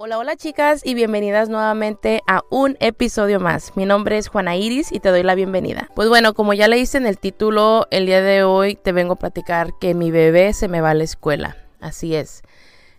Hola, hola chicas y bienvenidas nuevamente a un episodio más. Mi nombre es Juana Iris y te doy la bienvenida. Pues bueno, como ya leíste en el título, el día de hoy te vengo a platicar que mi bebé se me va a la escuela. Así es.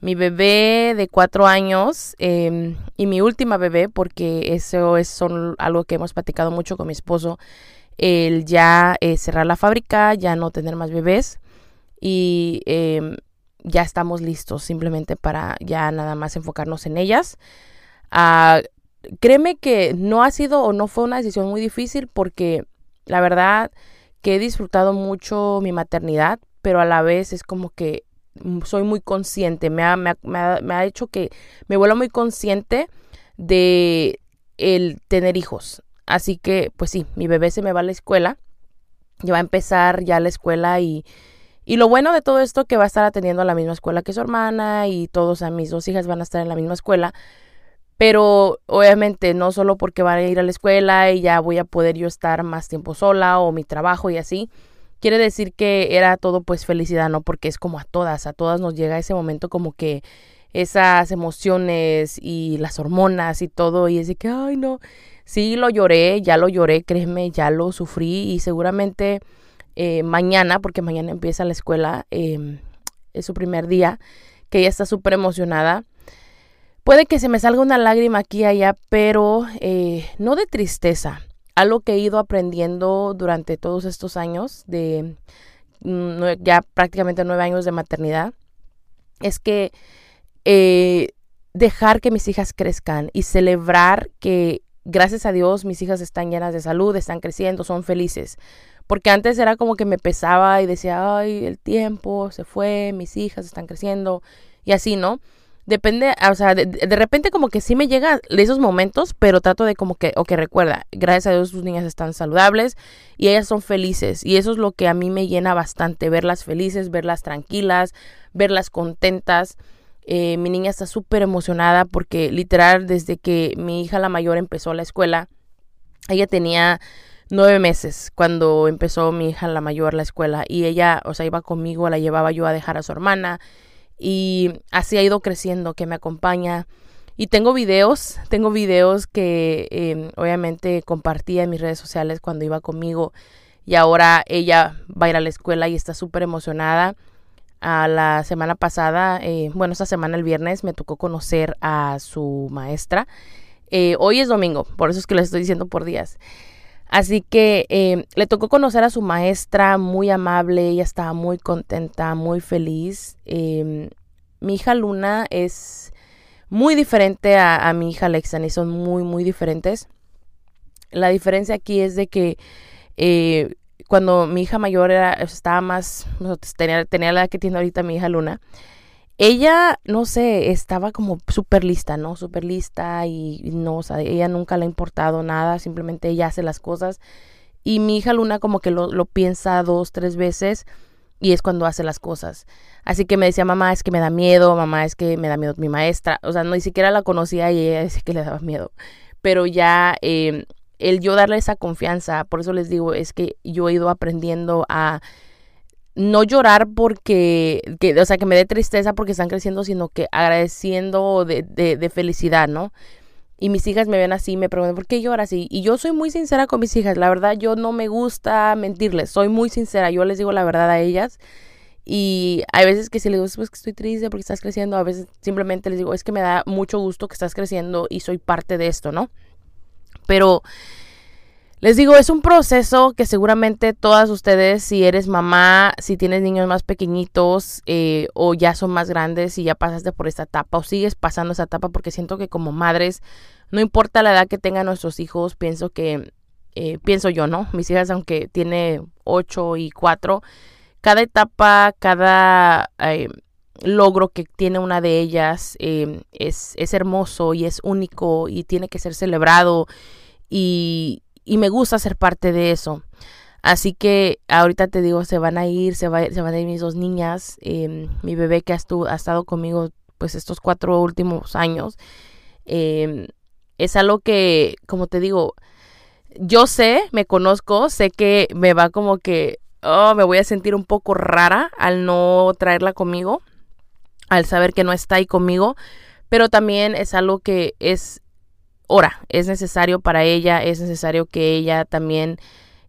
Mi bebé de cuatro años em, y mi última bebé, porque eso es algo que hemos platicado mucho con mi esposo, el ya eh, cerrar la fábrica, ya no tener más bebés y em, ya estamos listos simplemente para ya nada más enfocarnos en ellas. Ah, créeme que no ha sido o no fue una decisión muy difícil porque la verdad que he disfrutado mucho mi maternidad, pero a la vez es como que soy muy consciente, me ha, me ha, hecho que me vuelva muy consciente de el tener hijos. Así que, pues sí, mi bebé se me va a la escuela, ya va a empezar ya la escuela y y lo bueno de todo esto que va a estar atendiendo a la misma escuela que su hermana y todos a mis dos hijas van a estar en la misma escuela. Pero obviamente no solo porque van a ir a la escuela y ya voy a poder yo estar más tiempo sola o mi trabajo y así. Quiere decir que era todo pues felicidad, ¿no? Porque es como a todas, a todas nos llega ese momento como que esas emociones y las hormonas y todo y es de que, ay no, sí lo lloré, ya lo lloré, créeme, ya lo sufrí y seguramente eh, mañana, porque mañana empieza la escuela, em, es su primer día, que ella está súper emocionada. Puede que se me salga una lágrima aquí y allá, pero eh, no de tristeza. Algo que he ido aprendiendo durante todos estos años, de mm, ya prácticamente nueve años de maternidad, es que eh, dejar que mis hijas crezcan y celebrar que gracias a Dios mis hijas están llenas de salud, están creciendo, son felices. Porque antes era como que me pesaba y decía, ay, el tiempo se fue, mis hijas están creciendo y así, ¿no? Depende, o sea, de, repente como que sí me llega de esos momentos, pero trato de como que, ok, recuerda, gracias a Dios sus niñas están saludables y ellas son felices. Y eso es lo que a mí me llena bastante, verlas felices, verlas tranquilas, verlas contentas. Eh, mi niña está súper emocionada porque literal desde que mi hija la mayor empezó la escuela, ella tenía nueve meses cuando empezó mi hija la mayor la escuela y ella, o sea, iba conmigo, la llevaba yo a dejar a su hermana y así ha ido creciendo, que me acompaña. Y tengo videos, tengo videos que em, obviamente compartía en mis redes sociales cuando iba conmigo y ahora ella va a ir a la escuela y está súper emocionada. A la semana pasada, eh, bueno, esta semana el viernes me tocó conocer a su maestra. Eh, hoy es domingo, por eso es que les estoy diciendo por días. Así que eh, le tocó conocer a su maestra, muy amable, ella estaba muy contenta, muy feliz. Em, mi hija Luna es muy diferente a, mi hija y son muy, muy diferentes. La diferencia aquí es de que eh, cuando mi hija mayor era, estaba más, tenía, tenía la edad que tiene ahorita mi hija Luna, ella, no sé, estaba como súper lista, ¿no? Súper lista y no, o sea, ella nunca le ha importado nada, simplemente ella hace las cosas. Y mi hija Luna como que lo, piensa dos, tres veces y es cuando hace las cosas. Así que me decía, mamá, es que me da miedo, mamá, es que me da miedo mi maestra. O sea, no, ni siquiera la conocía y ella decía que le daba miedo. Pero ya eh, el yo darle esa confianza, por eso les digo, es que yo he ido aprendiendo a no llorar porque, que, o sea, que me dé tristeza porque están creciendo, sino que agradeciendo de, de, felicidad, ¿no? Y mis hijas me ven así, me preguntan, ¿por qué lloras así? Y yo soy muy sincera con mis hijas, la verdad, yo no me gusta mentirles, soy muy sincera, yo les digo la verdad a ellas. Y hay veces que si les digo, pues que estoy triste porque estás creciendo, a veces simplemente les digo, es que me da mucho gusto que estás creciendo y soy parte de esto, ¿no? Pero les digo, es un proceso que seguramente todas ustedes, si eres mamá, si tienes niños más pequeñitos eh, o ya son más grandes y ya pasaste por esta etapa o sigues pasando esa etapa, porque siento que como madres, no importa la edad que tengan nuestros hijos, pienso que, eh, pienso yo, ¿no? Mis hijas, aunque tiene 8 y 4, cada etapa, cada eh, logro que tiene una de ellas es, es hermoso y es único y tiene que ser celebrado y y me gusta ser parte de eso. Así que ahorita te digo, se van a ir, se, va, se van a ir mis dos niñas, em, mi bebé que ha, ha, estado conmigo pues estos cuatro últimos años. Em, es algo que, como te digo, yo sé, me conozco, sé que me va como que, oh, me voy a sentir un poco rara al no traerla conmigo, al saber que no está ahí conmigo, pero también es algo que es hora, es necesario para ella, es necesario que ella también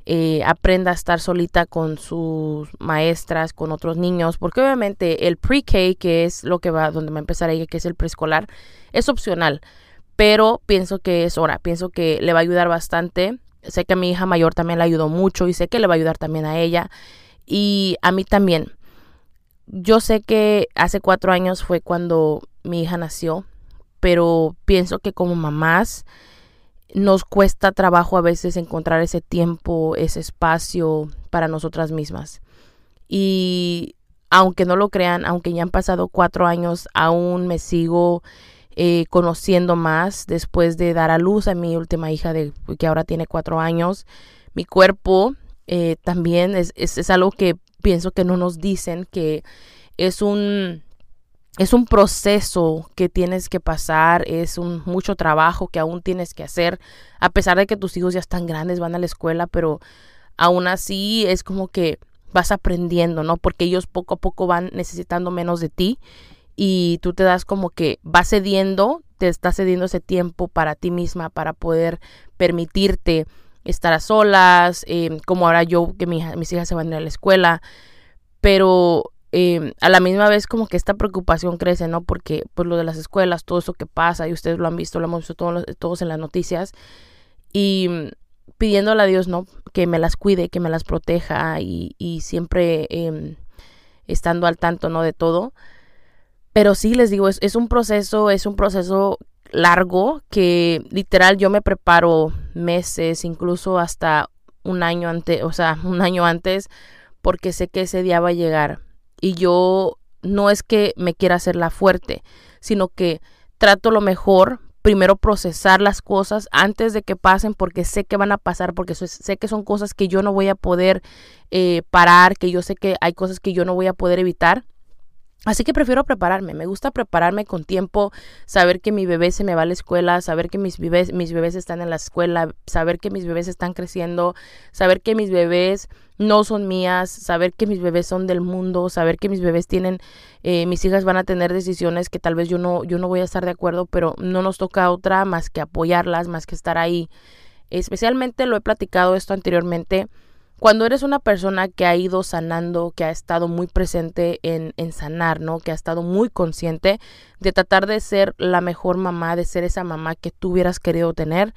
eh, aprenda a estar solita con sus maestras, con otros niños, porque obviamente el pre-K, que es lo que va, donde va a empezar ella, que es el preescolar, es opcional, pero pienso que es hora, pienso que le va a ayudar bastante. Sé que a mi hija mayor también le ayudó mucho y sé que le va a ayudar también a ella y a mí también. Yo sé que hace cuatro años fue cuando mi hija nació, pero pienso que como mamás, nos cuesta trabajo a veces encontrar ese tiempo, ese espacio para nosotras mismas. Y aunque no lo crean, aunque ya han pasado cuatro años, aún me sigo eh, conociendo más después de dar a luz a mi última hija de, que ahora tiene cuatro años. Mi cuerpo eh, también es, es algo que pienso que no nos dicen, que es un es un proceso que tienes que pasar, es un mucho trabajo que aún tienes que hacer, a pesar de que tus hijos ya están grandes, van a la escuela, pero aún así es como que vas aprendiendo, ¿no? Porque ellos poco a poco van necesitando menos de ti y tú te das como que vas cediendo, te estás cediendo ese tiempo para ti misma, para poder permitirte estar a solas, eh, como ahora yo, que mis hijas se van a ir a la escuela, pero Em, a la misma vez como que esta preocupación crece, ¿no? Porque pues lo de las escuelas, todo eso que pasa, y ustedes lo han visto, lo hemos visto todos, todos en las noticias, y mm, pidiéndole a Dios, ¿no? Que me las cuide, que me las proteja y, siempre eh, estando al tanto, ¿no? De todo. Pero sí, les digo, es, es un proceso, es un proceso largo que literal yo me preparo meses, incluso hasta un año antes, o sea, un año antes, porque sé que ese día va a llegar y yo no es que me quiera hacer la fuerte, sino que trato lo mejor primero procesar las cosas antes de que pasen porque sé que van a pasar, porque sé que son cosas que yo no voy a poder eh, parar, que yo sé que hay cosas que yo no voy a poder evitar. Así que prefiero prepararme, me gusta prepararme con tiempo, saber que mi bebé se me va a la escuela, saber que mis bebés, mis bebés están en la escuela, saber que mis bebés están creciendo, saber que mis bebés no son mías, saber que mis bebés son del mundo, saber que mis bebés tienen, eh, mis hijas van a tener decisiones que tal vez yo no, yo no voy a estar de acuerdo, pero no nos toca otra más que apoyarlas, más que estar ahí. Especialmente lo he platicado esto anteriormente cuando eres una persona que ha ido sanando, que ha estado muy presente en, sanar, ¿no? Que ha estado muy consciente de tratar de ser la mejor mamá, de ser esa mamá que tú hubieras querido tener,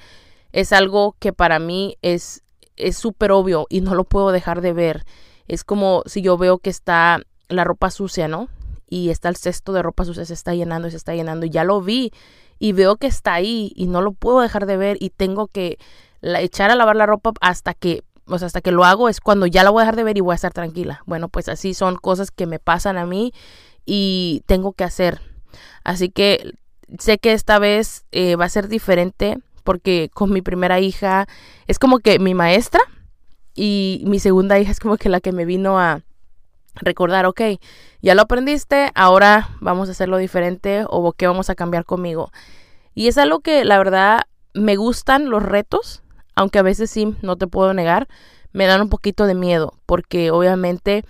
es algo que para mí es es súper obvio y no lo puedo dejar de ver. Es como si yo veo que está la ropa sucia, ¿no? Y está el cesto de ropa sucia, se está llenando, se está llenando. Y ya lo vi y veo que está ahí y no lo puedo dejar de ver y tengo que echar a lavar la ropa hasta que o sea, hasta que lo hago es cuando ya la voy a dejar de ver y voy a estar tranquila. Bueno, pues así son cosas que me pasan a mí y tengo que hacer. Así que sé que esta vez eh, va a ser diferente porque con mi primera hija es como que mi maestra y mi segunda hija es como que la que me vino a recordar, ok, ya lo aprendiste, ahora vamos a hacerlo diferente o qué vamos a cambiar conmigo. Y es algo que la verdad me gustan los retos, aunque a veces sí, no te puedo negar, me dan un poquito de miedo, porque obviamente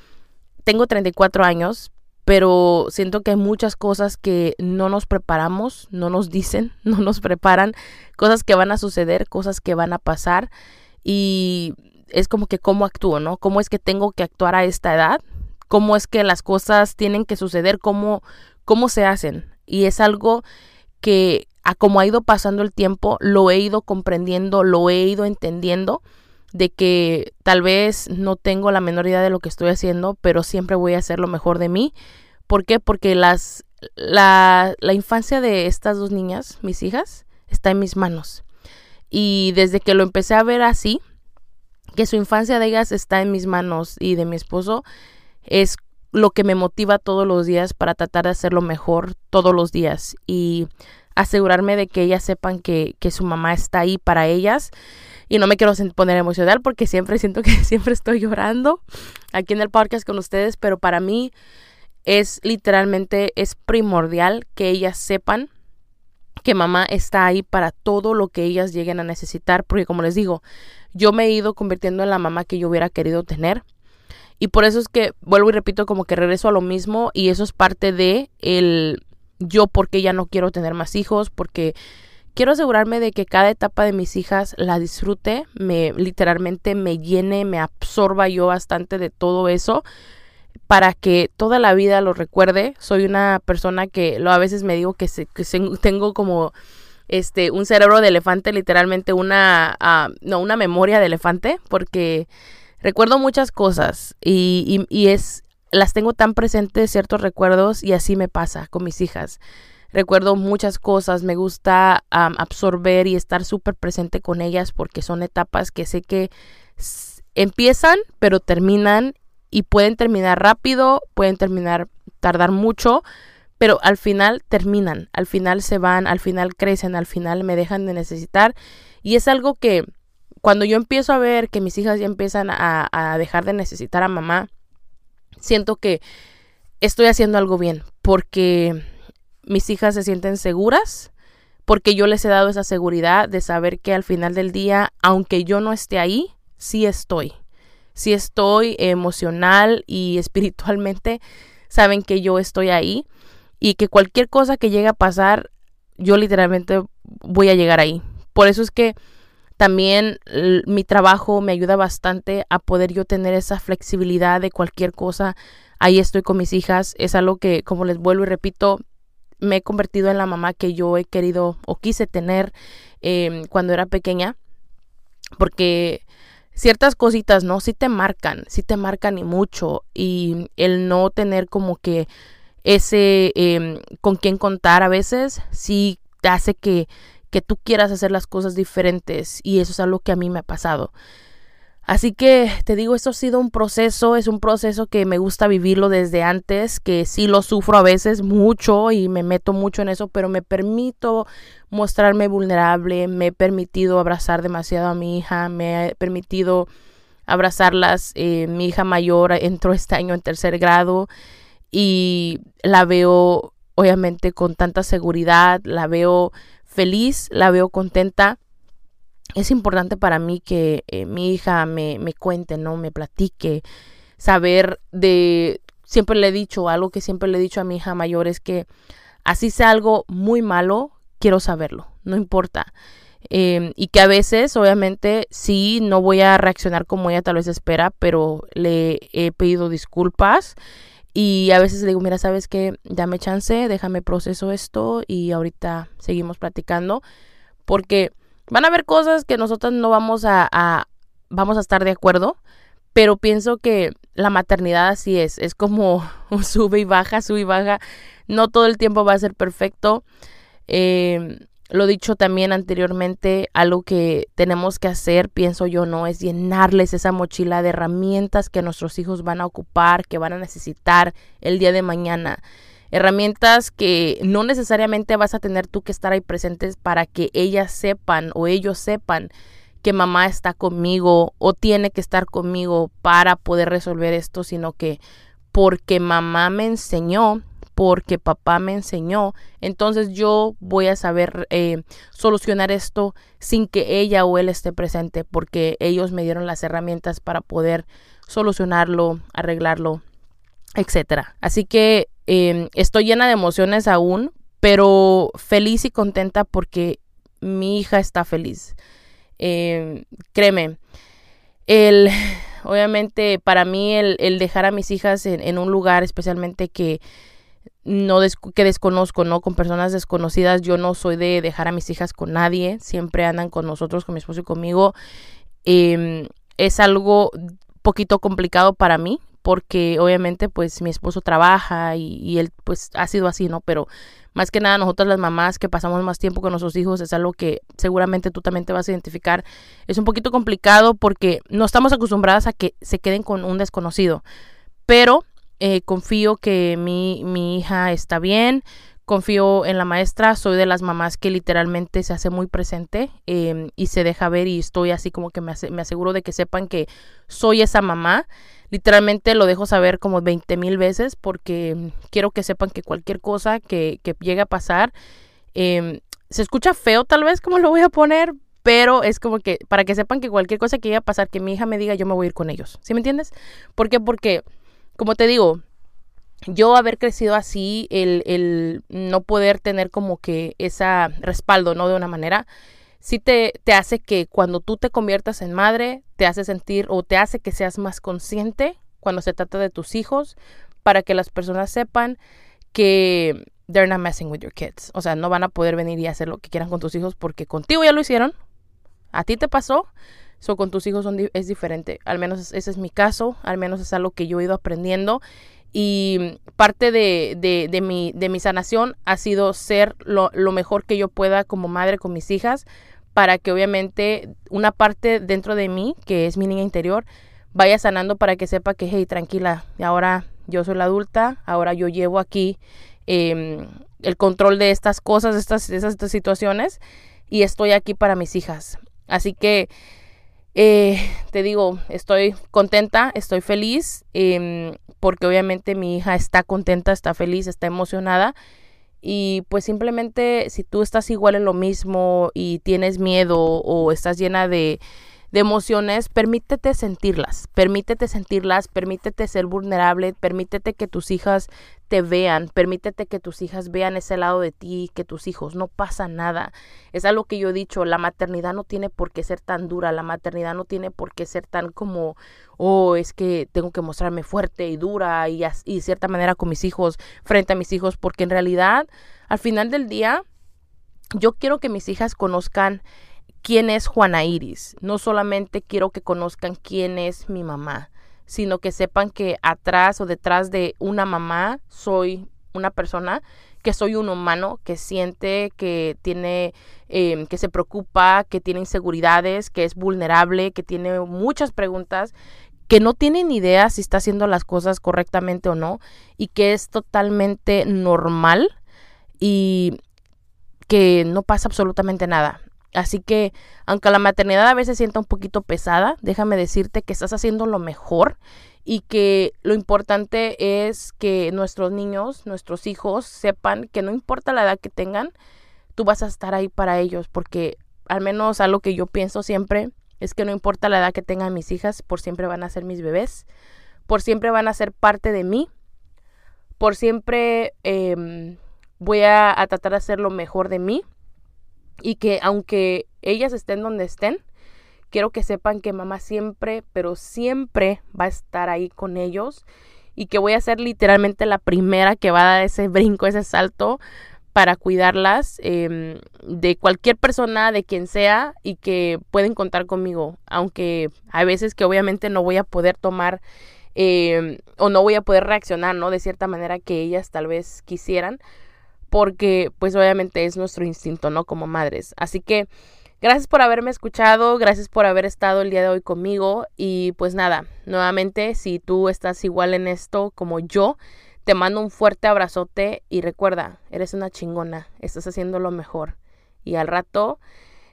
tengo 34 años, pero siento que hay muchas cosas que no nos preparamos, no nos dicen, no nos preparan, cosas que van a suceder, cosas que van a pasar y es como que cómo actúo, ¿no? ¿Cómo es que tengo que actuar a esta edad? ¿Cómo es que las cosas tienen que suceder? ¿Cómo, cómo se hacen? Y es algo que a como ha ido pasando el tiempo, lo he ido comprendiendo, lo he ido entendiendo, de que tal vez no tengo la menor idea de lo que estoy haciendo, pero siempre voy a hacer lo mejor de mí. ¿Por qué? Porque las, la, la infancia de estas dos niñas, mis hijas, está en mis manos. Y desde que lo empecé a ver así, que su infancia de ellas está en mis manos y de mi esposo, es lo que me motiva todos los días para tratar de hacerlo mejor todos los días. Y asegurarme de que ellas sepan que, que su mamá está ahí para ellas. Y no me quiero poner emocional porque siempre siento que siempre estoy llorando aquí en el podcast con ustedes, pero para mí es literalmente, es primordial que ellas sepan que mamá está ahí para todo lo que ellas lleguen a necesitar, porque como les digo, yo me he ido convirtiendo en la mamá que yo hubiera querido tener. Y por eso es que vuelvo y repito como que regreso a lo mismo y eso es parte de el yo porque ya no quiero tener más hijos, porque quiero asegurarme de que cada etapa de mis hijas la disfrute, me literalmente me llene, me absorba yo bastante de todo eso para que toda la vida lo recuerde. Soy una persona que lo a veces me digo que, tengo como este un cerebro de elefante, literalmente una ah, no una memoria de elefante, porque recuerdo muchas cosas y, y es las tengo tan presentes ciertos recuerdos y así me pasa con mis hijas. Recuerdo muchas cosas, me gusta absorber y estar súper presente con ellas porque son etapas que sé que empiezan pero terminan y pueden terminar rápido, pueden terminar, tardar mucho, pero al final terminan, al final se van, al final crecen, al final me dejan de necesitar y es algo que cuando yo empiezo a ver que mis hijas ya empiezan a, a dejar de necesitar a mamá, siento que estoy haciendo algo bien porque mis hijas se sienten seguras, porque yo les he dado esa seguridad de saber que al final del día, aunque yo no esté ahí, sí estoy. Sí estoy emocional y espiritualmente, saben que yo estoy ahí y que cualquier cosa que llegue a pasar, yo literalmente voy a llegar ahí. Por eso es que también mi trabajo me ayuda bastante a poder yo tener esa flexibilidad de cualquier cosa. Ahí estoy con mis hijas. Es algo que, como les vuelvo y repito, me he convertido en la mamá que yo he querido o quise tener em, cuando era pequeña. Porque ciertas cositas, ¿no? Sí te marcan, sí te marcan y mucho. Y el no tener como que ese em, con quién contar a veces, sí te hace que que tú quieras hacer las cosas diferentes y eso es algo que a mí me ha pasado. Así que te digo, esto ha sido un proceso, es un proceso que me gusta vivirlo desde antes, que sí lo sufro a veces mucho y me meto mucho en eso, pero me permito mostrarme vulnerable, me he permitido abrazar demasiado a mi hija, me he permitido abrazarlas. Eh, mi hija mayor entró este año en tercer grado y la veo obviamente con tanta seguridad, la veo feliz, la veo contenta. Es importante para mí que eh, mi hija me, me cuente, ¿no? Me platique, saber de... Siempre le he dicho, algo que siempre le he dicho a mi hija mayor es que así sea algo muy malo, quiero saberlo, no importa. Em, y que a veces, obviamente, sí, no voy a reaccionar como ella tal vez espera, pero le he pedido disculpas y a veces le digo, mira, sabes que dame chance, déjame proceso esto y ahorita seguimos platicando. Porque van a haber cosas que nosotros no vamos a, vamos a estar de acuerdo, pero pienso que la maternidad así es, es como un sube y baja, sube y baja, no todo el tiempo va a ser perfecto. Eh, lo dicho también anteriormente, algo que tenemos que hacer, pienso yo, no es llenarles esa mochila de herramientas que nuestros hijos van a ocupar, que van a necesitar el día de mañana. Herramientas que no necesariamente vas a tener tú que estar ahí presentes para que ellas sepan o ellos sepan que mamá está conmigo o tiene que estar conmigo para poder resolver esto, sino que porque mamá me enseñó porque papá me enseñó. Entonces yo voy a saber eh, solucionar esto sin que ella o él esté presente porque ellos me dieron las herramientas para poder solucionarlo, arreglarlo, etcétera. Así que em, estoy llena de emociones aún, pero feliz y contenta porque mi hija está feliz. Em, créeme, el, obviamente para mí el, dejar a mis hijas en un lugar especialmente que no que desconozco, ¿no? Con personas desconocidas. Yo no soy de dejar a mis hijas con nadie. Siempre andan con nosotros, con mi esposo y conmigo. Em, es algo poquito complicado para mí porque obviamente pues mi esposo trabaja y, y, él pues ha sido así, ¿no? Pero más que nada nosotras las mamás que pasamos más tiempo con nuestros hijos es algo que seguramente tú también te vas a identificar. Es un poquito complicado porque no estamos acostumbradas a que se queden con un desconocido. Pero eh, confío que mi, mi hija está bien, confío en la maestra, soy de las mamás que literalmente se hace muy presente em, y se deja ver y estoy así como que me, aseguro de que sepan que soy esa mamá. Literalmente lo dejo saber como 20 mil veces porque quiero que sepan que cualquier cosa que, que llegue a pasar, em, se escucha feo tal vez como lo voy a poner, pero es como que para que sepan que cualquier cosa que llegue a pasar, que mi hija me diga, yo me voy a ir con ellos. ¿Sí me entiendes? ¿Por qué? Porque como te digo, yo haber crecido así, el, el, no poder tener como que ese respaldo, ¿no? De una manera, sí te, te hace que cuando tú te conviertas en madre, te hace sentir o te hace que seas más consciente cuando se trata de tus hijos, para que las personas sepan que they're not messing with your kids. O sea, no van a poder venir y hacer lo que quieran con tus hijos porque contigo ya lo hicieron, a ti te pasó, so con tus hijos es diferente. Al menos ese es mi caso, al menos es algo que yo he ido aprendiendo y parte de, de, mi, de mi sanación ha sido ser lo, lo, mejor que yo pueda como madre con mis hijas para que obviamente una parte dentro de mí, que es mi niña interior, vaya sanando para que sepa que, hey, tranquila, ahora yo soy la adulta, ahora yo llevo aquí eh, el control de estas cosas, de estas, estas situaciones, y estoy aquí para mis hijas. Así que eh, te digo, estoy contenta, estoy feliz, eh, porque obviamente mi hija está contenta, está feliz, está emocionada. Y pues simplemente si tú estás igual en lo mismo y tienes miedo o estás llena de, de emociones, permítete sentirlas, permítete sentirlas, permítete ser vulnerable, permítete que tus hijas te vean, permítete que tus hijas vean ese lado de ti, que tus hijos, no pasa nada. Es algo que yo he dicho, la maternidad no tiene por qué ser tan dura, la maternidad no tiene por qué ser tan como, oh, es que tengo que mostrarme fuerte y dura y, y cierta manera con mis hijos, frente a mis hijos, porque en realidad, al final del día, yo quiero que mis hijas conozcan quién es Juana Iris. No solamente quiero que conozcan quién es mi mamá, sino que sepan que atrás o detrás de una mamá soy una persona, que soy un humano que siente, que tiene, em, que se preocupa, que tiene inseguridades, que es vulnerable, que tiene muchas preguntas, que no tiene ni idea si está haciendo las cosas correctamente o no, y que es totalmente normal y que no pasa absolutamente nada. Así que, aunque la maternidad a veces sienta un poquito pesada, déjame decirte que estás haciendo lo mejor y que lo importante es que nuestros niños, nuestros hijos, sepan que no importa la edad que tengan, tú vas a estar ahí para ellos, porque al menos algo que yo pienso siempre es que no importa la edad que tengan mis hijas, por siempre van a ser mis bebés, por siempre van a ser parte de mí, por siempre em, voy a, a tratar de hacer lo mejor de mí y que aunque ellas estén donde estén, quiero que sepan que mamá siempre, pero siempre va a estar ahí con ellos y que voy a ser literalmente la primera que va a dar ese brinco, ese salto para cuidarlas em, de cualquier persona, de quien sea, y que pueden contar conmigo, aunque hay veces que obviamente no voy a poder tomar em, o no voy a poder reaccionar, ¿no? De cierta manera que ellas tal vez quisieran, porque pues obviamente es nuestro instinto, ¿no? Como madres. Así que gracias por haberme escuchado, gracias por haber estado el día de hoy conmigo y pues nada, nuevamente si tú estás igual en esto como yo, te mando un fuerte abrazote y recuerda, eres una chingona, estás haciendo lo mejor y al rato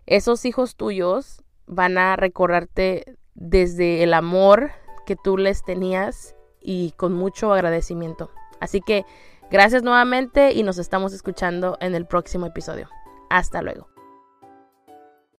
esos hijos tuyos van a recordarte desde el amor que tú les tenías y con mucho agradecimiento. Así que Gracias nuevamente y nos estamos escuchando en el próximo episodio. Hasta luego.